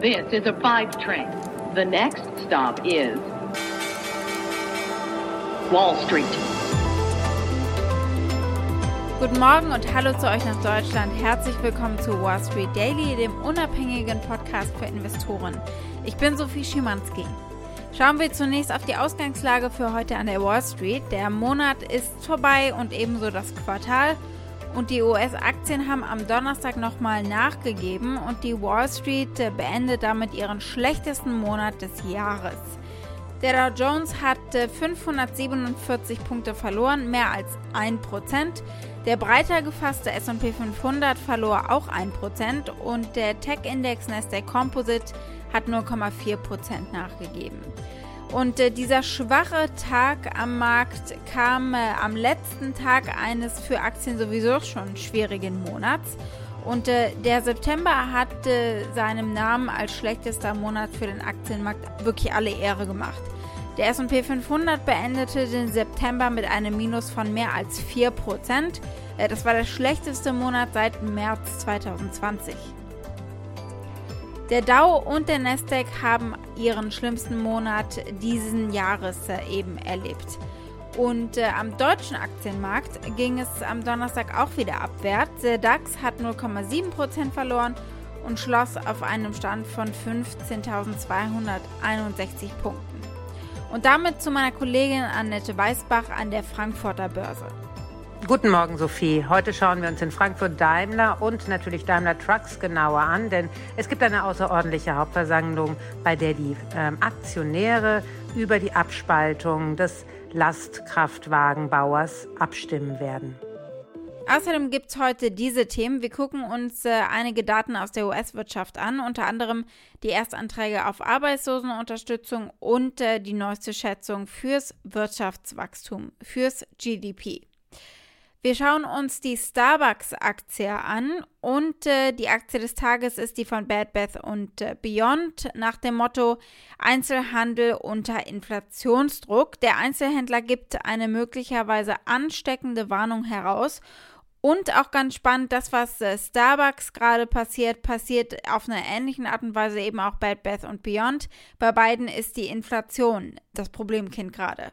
This is a five train. The next stop is Wall Street. Guten Morgen und hallo zu euch nach Deutschland. Herzlich willkommen zu Wall Street Daily, dem unabhängigen Podcast für Investoren. Ich bin Sophie Schimanski. Schauen wir zunächst auf die Ausgangslage für heute an der Wall Street. Der Monat ist vorbei und ebenso das Quartal. Und die US-Aktien haben am Donnerstag nochmal nachgegeben und die Wall Street beendet damit ihren schlechtesten Monat des Jahres. Der Dow Jones hat 547 Punkte verloren, mehr als 1%. Der breiter gefasste S&P 500 verlor auch 1% und der Tech-Index Nasdaq Composite hat 0,4% nachgegeben. Und äh, dieser schwache Tag am Markt kam äh, am letzten Tag eines für Aktien sowieso schon schwierigen Monats. Und äh, der September hat äh, seinem Namen als schlechtester Monat für den Aktienmarkt wirklich alle Ehre gemacht. Der SP 500 beendete den September mit einem Minus von mehr als 4%. Äh, das war der schlechteste Monat seit März 2020. Der Dow und der Nasdaq haben ihren schlimmsten Monat diesen Jahres äh, eben erlebt. Und äh, am deutschen Aktienmarkt ging es am Donnerstag auch wieder abwärts. Der DAX hat 0,7% verloren und schloss auf einem Stand von 15.261 Punkten. Und damit zu meiner Kollegin Annette Weißbach an der Frankfurter Börse. Guten Morgen, Sophie. Heute schauen wir uns in Frankfurt Daimler und natürlich Daimler Trucks genauer an, denn es gibt eine außerordentliche Hauptversammlung, bei der die ähm, Aktionäre über die Abspaltung des Lastkraftwagenbauers abstimmen werden. Außerdem gibt es heute diese Themen. Wir gucken uns äh, einige Daten aus der US-Wirtschaft an, unter anderem die Erstanträge auf Arbeitslosenunterstützung und äh, die neueste Schätzung fürs Wirtschaftswachstum, fürs GDP. Wir schauen uns die Starbucks-Aktie an und äh, die Aktie des Tages ist die von Bad Bath und äh, Beyond nach dem Motto Einzelhandel unter Inflationsdruck. Der Einzelhändler gibt eine möglicherweise ansteckende Warnung heraus. Und auch ganz spannend, das, was äh, Starbucks gerade passiert, passiert auf einer ähnlichen Art und Weise eben auch Bad Bath und Beyond. Bei beiden ist die Inflation das Problemkind gerade.